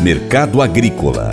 Mercado Agrícola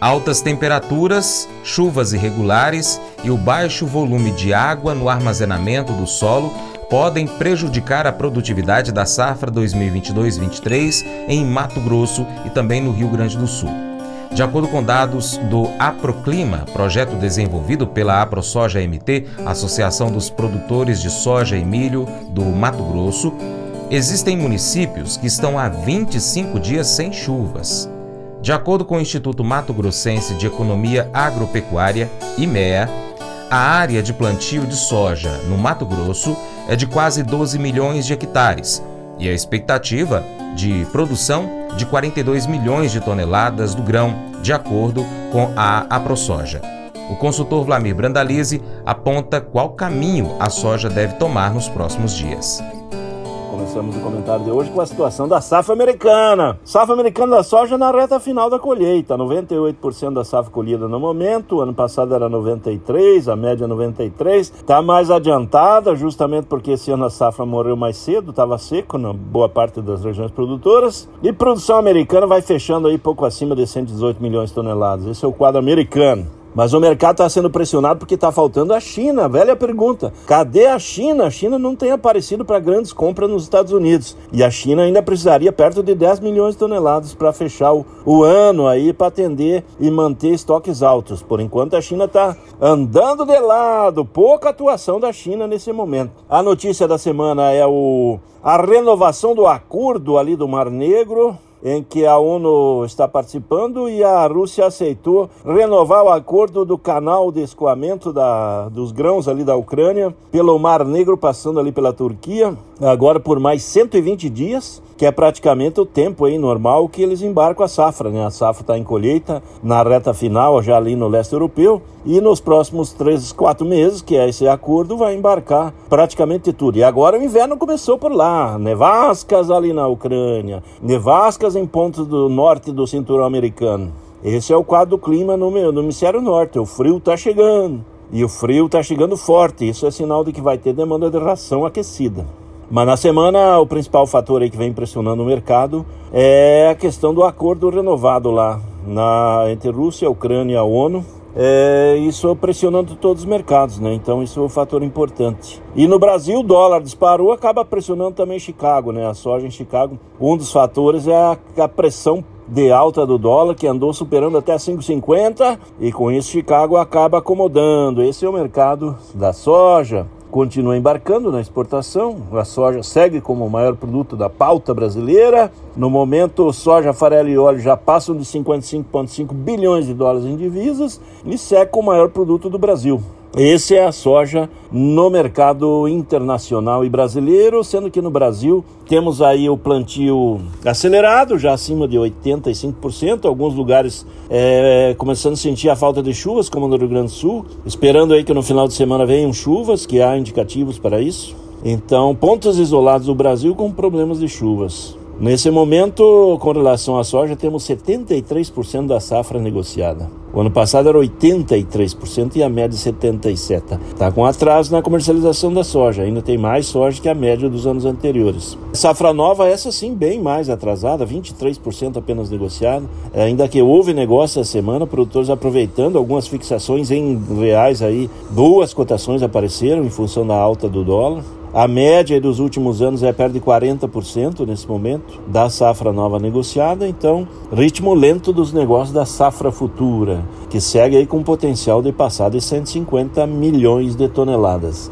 Altas temperaturas, chuvas irregulares e o baixo volume de água no armazenamento do solo podem prejudicar a produtividade da safra 2022-23 em Mato Grosso e também no Rio Grande do Sul. De acordo com dados do Aproclima, projeto desenvolvido pela AproSoja MT, Associação dos Produtores de Soja e Milho do Mato Grosso, existem municípios que estão há 25 dias sem chuvas. De acordo com o Instituto Mato Grossense de Economia Agropecuária, IMEA, a área de plantio de soja no Mato Grosso é de quase 12 milhões de hectares e a expectativa de produção de 42 milhões de toneladas do grão, de acordo com a AproSoja. O consultor Vlamir Brandalize aponta qual caminho a soja deve tomar nos próximos dias. Começamos o comentário de hoje com a situação da safra americana. Safra americana da soja na reta final da colheita. 98% da safra colhida no momento. Ano passado era 93, a média 93. Está mais adiantada, justamente porque esse ano a safra morreu mais cedo, estava seco na boa parte das regiões produtoras. E produção americana vai fechando aí pouco acima de 118 milhões de toneladas. Esse é o quadro americano. Mas o mercado está sendo pressionado porque está faltando a China. Velha pergunta: cadê a China? A China não tem aparecido para grandes compras nos Estados Unidos. E a China ainda precisaria perto de 10 milhões de toneladas para fechar o, o, ano aí para atender e manter estoques altos. Por enquanto a China está andando de lado. Pouca atuação da China nesse momento. A notícia da semana é o, a renovação do acordo ali do Mar Negro em que a ONU está participando e a Rússia aceitou renovar o acordo do canal de escoamento da, dos grãos ali da Ucrânia pelo Mar Negro, passando ali pela Turquia, agora por mais 120 dias que é praticamente o tempo aí normal que eles embarcam a safra, né? A safra está em colheita na reta final, já ali no leste europeu, e nos próximos três, quatro meses, que é esse acordo, vai embarcar praticamente tudo. E agora o inverno começou por lá, nevascas ali na Ucrânia, nevascas em pontos do norte do cinturão americano. Esse é o quadro do clima no, no hemisfério norte, o frio está chegando. E o frio está chegando forte, isso é sinal de que vai ter demanda de ração aquecida. Mas na semana, o principal fator aí que vem pressionando o mercado é a questão do acordo renovado lá na, entre Rússia, Ucrânia e a ONU. É, isso pressionando todos os mercados, né? Então isso é um fator importante. E no Brasil o dólar disparou, acaba pressionando também Chicago, né? A soja em Chicago. Um dos fatores é a, a pressão de alta do dólar que andou superando até 5,50 e com isso Chicago acaba acomodando. Esse é o mercado da soja continua embarcando na exportação. A soja segue como o maior produto da pauta brasileira. No momento, soja, farelo e óleo já passam de 55,5 bilhões de dólares em divisas e como o maior produto do Brasil. Esse é a soja no mercado internacional e brasileiro, sendo que no Brasil temos aí o plantio acelerado, já acima de 85%, alguns lugares é, começando a sentir a falta de chuvas, como no Rio Grande do Sul, esperando aí que no final de semana venham chuvas, que há indicativos para isso. Então, pontos isolados do Brasil com problemas de chuvas. Nesse momento, com relação à soja, temos 73% da safra negociada. O ano passado era 83% e a média 77%. Está com atraso na comercialização da soja, ainda tem mais soja que a média dos anos anteriores. Safra nova, essa sim, bem mais atrasada, 23% apenas negociada. Ainda que houve negócio essa semana, produtores aproveitando algumas fixações em reais aí, boas cotações apareceram em função da alta do dólar. A média dos últimos anos é perto de 40% nesse momento da safra nova negociada, então ritmo lento dos negócios da safra futura, que segue aí com potencial de passar de 150 milhões de toneladas.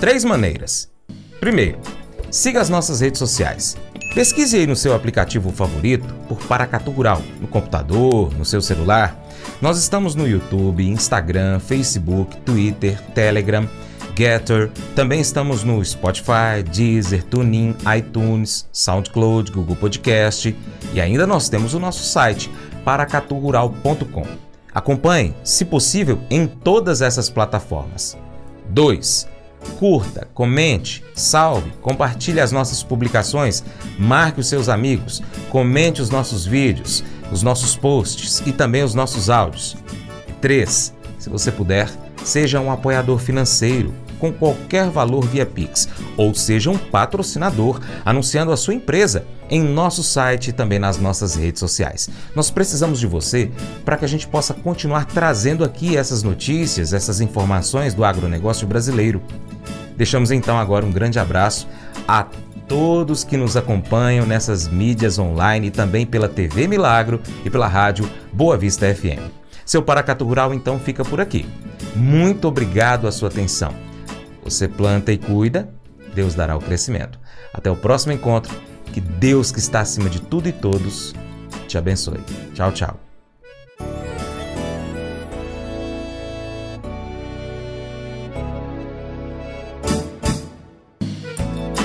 Três maneiras. Primeiro, siga as nossas redes sociais. Pesquise aí no seu aplicativo favorito por Paracatu Rural, no computador, no seu celular. Nós estamos no YouTube, Instagram, Facebook, Twitter, Telegram, Getter. Também estamos no Spotify, Deezer, TuneIn, iTunes, SoundCloud, Google Podcast e ainda nós temos o nosso site paracaturural.com. Acompanhe, se possível, em todas essas plataformas. 2. Curta, comente, salve, compartilhe as nossas publicações, marque os seus amigos, comente os nossos vídeos, os nossos posts e também os nossos áudios. 3. Se você puder, seja um apoiador financeiro com qualquer valor via Pix, ou seja um patrocinador anunciando a sua empresa em nosso site e também nas nossas redes sociais. Nós precisamos de você para que a gente possa continuar trazendo aqui essas notícias, essas informações do agronegócio brasileiro. Deixamos então agora um grande abraço a todos que nos acompanham nessas mídias online e também pela TV Milagro e pela rádio Boa Vista FM. Seu Paracato Rural então fica por aqui. Muito obrigado a sua atenção. Você planta e cuida, Deus dará o crescimento. Até o próximo encontro. Que Deus, que está acima de tudo e todos, te abençoe. Tchau, tchau.